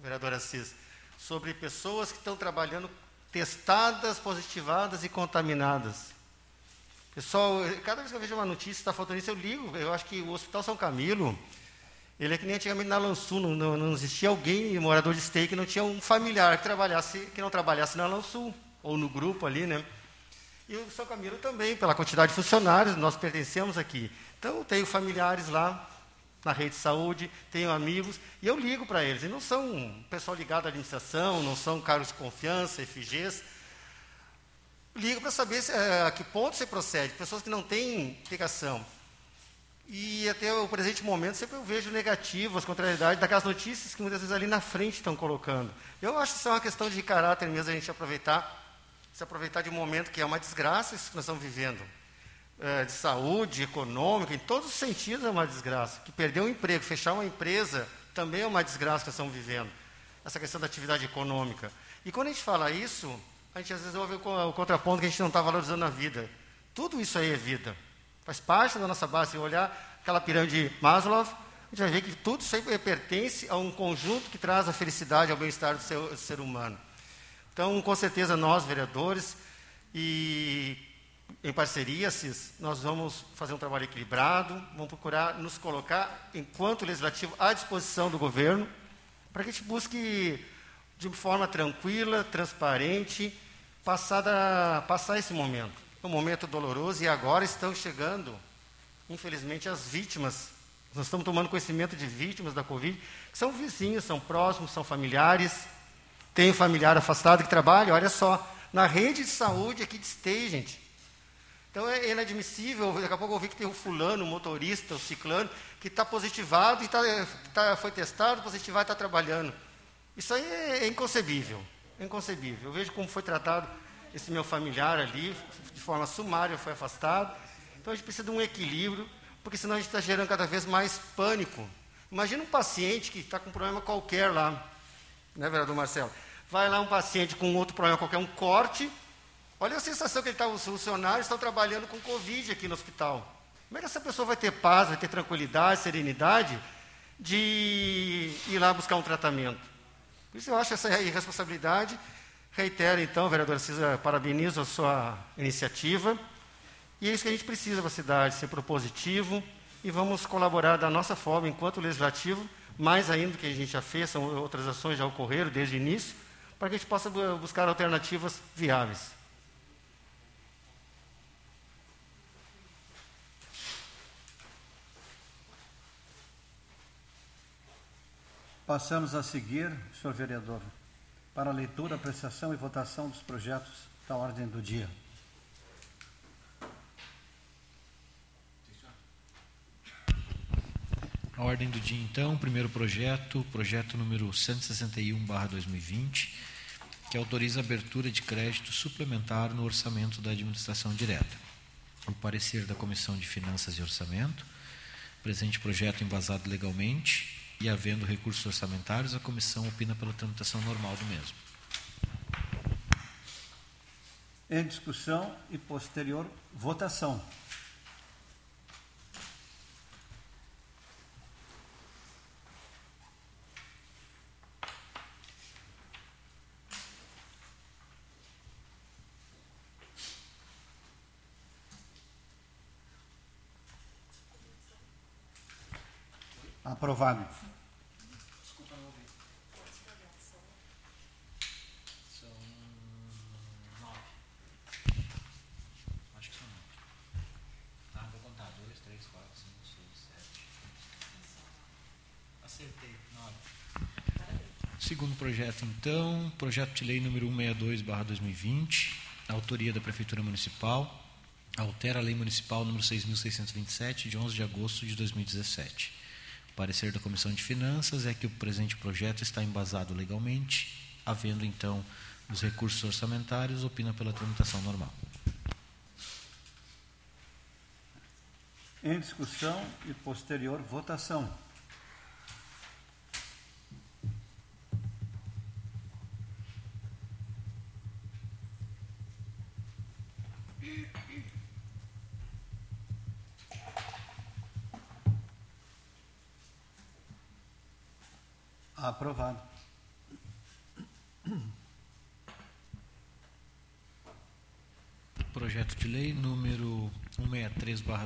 vereadora Assis, sobre pessoas que estão trabalhando testadas, positivadas e contaminadas. Pessoal, cada vez que eu vejo uma notícia está faltando isso, eu ligo. Eu acho que o Hospital São Camilo, ele é que nem antigamente na Lançu, não, não, não, existia alguém, morador de esteio, que não tinha um familiar que, trabalhasse, que não trabalhasse na Lançu, ou no grupo ali, né? E o São Camilo também, pela quantidade de funcionários, nós pertencemos aqui. Então, tenho familiares lá na rede de saúde, tenho amigos, e eu ligo para eles. E não são pessoal ligado à administração, não são cargos de confiança, FGs. Ligo para saber se, é, a que ponto você procede. Pessoas que não têm ligação. E até o presente momento sempre eu vejo negativas, contrariedades daquelas notícias que muitas vezes ali na frente estão colocando. Eu acho que isso é uma questão de caráter mesmo a gente aproveitar, se aproveitar de um momento que é uma desgraça isso que nós estamos vivendo. É, de saúde, econômica, em todos os sentidos é uma desgraça. Que perder um emprego, fechar uma empresa, também é uma desgraça que nós estamos vivendo. Essa questão da atividade econômica. E quando a gente fala isso, a gente às vezes ouve o contraponto que a gente não está valorizando a vida. Tudo isso aí é vida. Faz parte da nossa base. Se olhar aquela pirâmide Maslow, a gente vai ver que tudo sempre pertence a um conjunto que traz a felicidade, ao bem-estar do ser, do ser humano. Então, com certeza, nós, vereadores, e em parceria, CIS, nós vamos fazer um trabalho equilibrado, vamos procurar nos colocar, enquanto legislativo, à disposição do governo, para que a gente busque, de forma tranquila, transparente, passar, da, passar esse momento um momento doloroso e agora estão chegando, infelizmente, as vítimas. Nós estamos tomando conhecimento de vítimas da Covid, que são vizinhos, são próximos, são familiares. Tem familiar afastado que trabalha, olha só, na rede de saúde aqui de Stay, gente. Então é inadmissível, daqui a pouco eu ouvi que tem um fulano, um motorista, um ciclano, que está positivado e tá, tá, foi testado, positivado e está trabalhando. Isso aí é, é inconcebível, é inconcebível. Eu vejo como foi tratado esse meu familiar ali, de forma sumária foi afastado. Então a gente precisa de um equilíbrio, porque senão a gente está gerando cada vez mais pânico. Imagina um paciente que está com um problema qualquer lá, né, vereador Marcelo? Vai lá um paciente com outro problema qualquer, um corte, Olha a sensação que ele está, os funcionários estão trabalhando com Covid aqui no hospital. Como é que essa pessoa vai ter paz, vai ter tranquilidade, serenidade de ir lá buscar um tratamento? Por isso eu acho essa irresponsabilidade. Reitero então, vereadora Cisa, parabenizo a sua iniciativa. E é isso que a gente precisa para a cidade, ser propositivo e vamos colaborar da nossa forma, enquanto legislativo, mais ainda do que a gente já fez, são outras ações já ocorreram desde o início, para que a gente possa buscar alternativas viáveis. Passamos a seguir, senhor vereador, para a leitura, apreciação e votação dos projetos da ordem do dia. A ordem do dia, então, primeiro projeto, projeto número 161-2020, que autoriza a abertura de crédito suplementar no orçamento da administração direta. O parecer da Comissão de Finanças e Orçamento, presente projeto embasado legalmente, e havendo recursos orçamentários, a comissão opina pela tramitação normal do mesmo. Em discussão e posterior votação. Aprovado. Desculpa, não ouvi. São nove. Acho que são nove. Ah, vou contar. Dois, três, quatro, cinco, seis, sete. Acertei. Nove. Segundo projeto, então, projeto de lei número 162-2020, autoria da Prefeitura Municipal, altera a Lei Municipal número 6.627, de 11 de agosto de 2017 parecer da Comissão de Finanças é que o presente projeto está embasado legalmente, havendo então os recursos orçamentários, opina pela tramitação normal. Em discussão e posterior votação. Aprovado. Projeto de lei número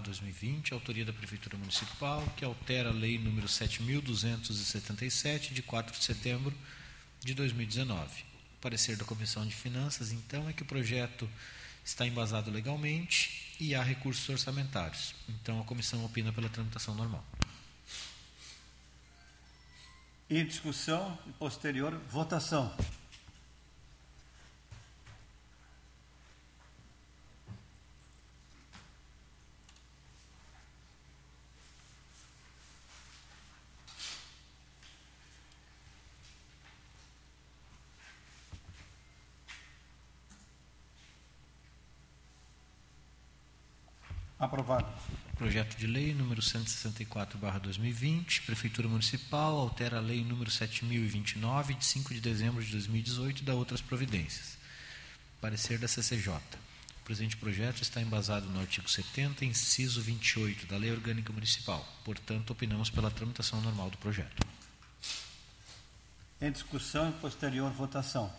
163/2020, autoria da Prefeitura Municipal, que altera a lei número 7277 de 4 de setembro de 2019. O parecer da Comissão de Finanças, então, é que o projeto está embasado legalmente e há recursos orçamentários. Então a comissão opina pela tramitação normal. Em discussão e posterior votação. Aprovado. Projeto de lei número 164/2020, Prefeitura Municipal altera a lei número 7029 de 5 de dezembro de 2018 e dá outras providências. Parecer da CCJ. O presente projeto está embasado no artigo 70, inciso 28 da Lei Orgânica Municipal. Portanto, opinamos pela tramitação normal do projeto. Em discussão e posterior votação.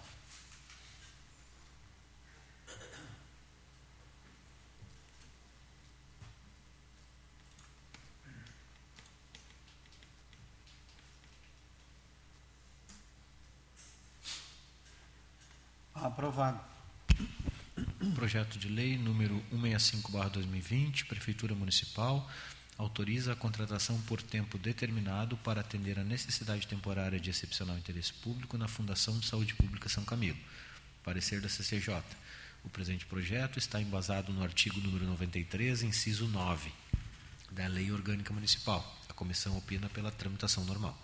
Aprovado. Projeto de lei número 165/2020, Prefeitura Municipal autoriza a contratação por tempo determinado para atender a necessidade temporária de excepcional interesse público na Fundação de Saúde Pública São Camilo. Parecer da CCJ. O presente projeto está embasado no artigo número 93, inciso 9, da Lei Orgânica Municipal. A comissão opina pela tramitação normal.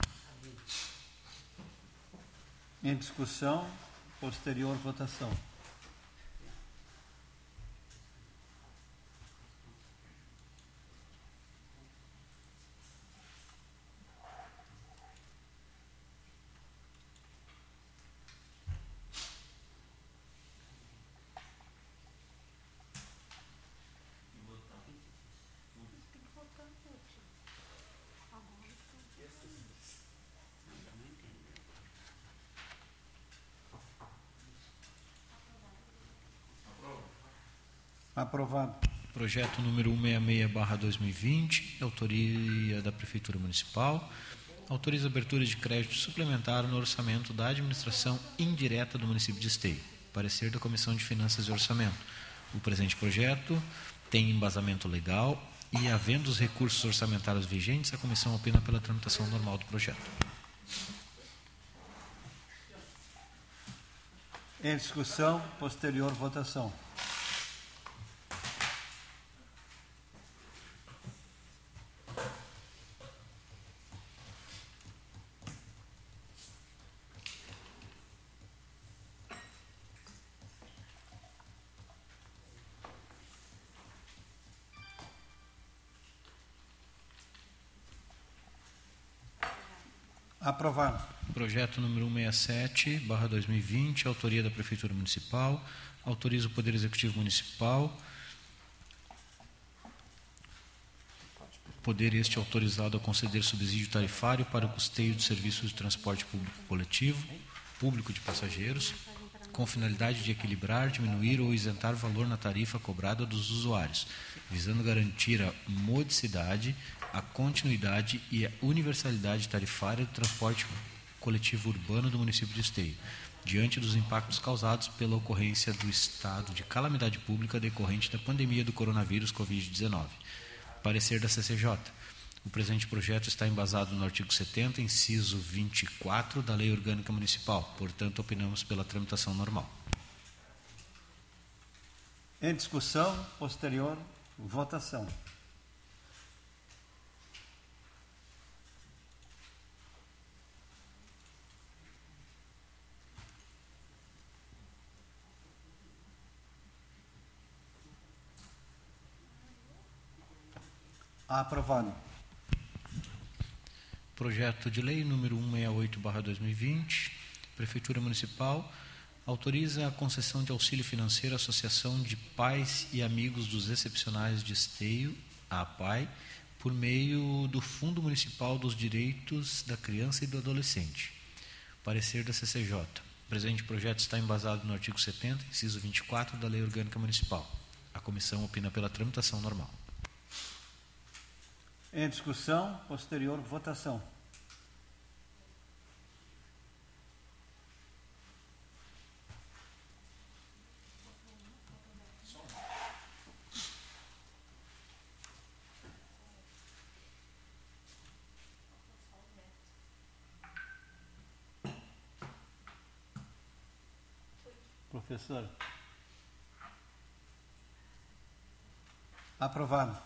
Em discussão, posterior votação. Aprovado. Projeto número 166-2020, autoria da Prefeitura Municipal, autoriza abertura de crédito suplementar no orçamento da administração indireta do município de Esteio. Parecer da Comissão de Finanças e Orçamento. O presente projeto tem embasamento legal e, havendo os recursos orçamentários vigentes, a comissão opina pela tramitação normal do projeto. Em discussão, posterior votação. Aprovado. Projeto número 167, barra 2020, autoria da Prefeitura Municipal, autoriza o Poder Executivo Municipal, poder este autorizado a conceder subsídio tarifário para o custeio de serviços de transporte público coletivo, público de passageiros, com finalidade de equilibrar, diminuir ou isentar valor na tarifa cobrada dos usuários, visando garantir a modicidade, a continuidade e a universalidade tarifária do transporte coletivo urbano do município de Esteio, diante dos impactos causados pela ocorrência do estado de calamidade pública decorrente da pandemia do coronavírus Covid-19. Parecer da CCJ. O presente projeto está embasado no artigo 70, inciso 24 da Lei Orgânica Municipal. Portanto, opinamos pela tramitação normal. Em discussão, posterior votação. Aprovado. Projeto de lei número 168/2020, Prefeitura Municipal autoriza a concessão de auxílio financeiro à Associação de Pais e Amigos dos Excepcionais de Esteio, a APAI, por meio do Fundo Municipal dos Direitos da Criança e do Adolescente. Parecer da CCJ. O presente projeto está embasado no artigo 70, inciso 24 da Lei Orgânica Municipal. A comissão opina pela tramitação normal. Em discussão, posterior votação. Professor. Aprovado.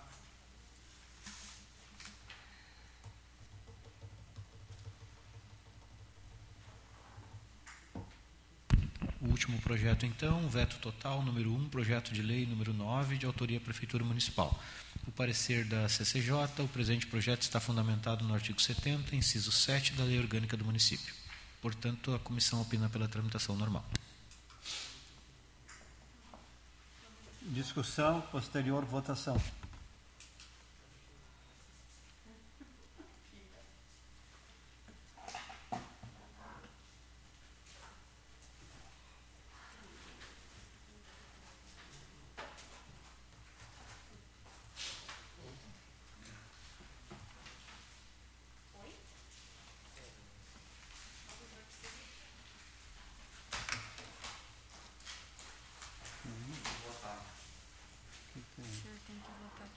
O último projeto, então, veto total, número 1, projeto de lei número 9, de autoria Prefeitura Municipal. O parecer da CCJ, o presente projeto está fundamentado no artigo 70, inciso 7 da Lei Orgânica do Município. Portanto, a comissão opina pela tramitação normal. Discussão, posterior votação. O senhor tem que votar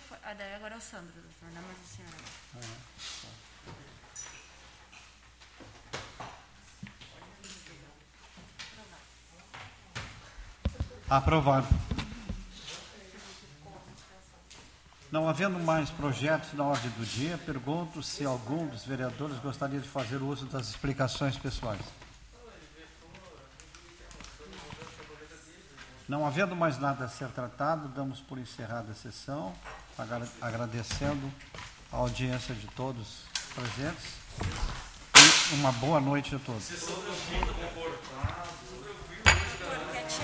foi, a daí agora é o Sandro, doutor, não é mais a senhora. Aprovado. Não havendo mais projetos na ordem do dia, pergunto se algum dos vereadores gostaria de fazer uso das explicações pessoais. Não havendo mais nada a ser tratado, damos por encerrada a sessão, agra- agradecendo a audiência de todos presentes e uma boa noite a todos.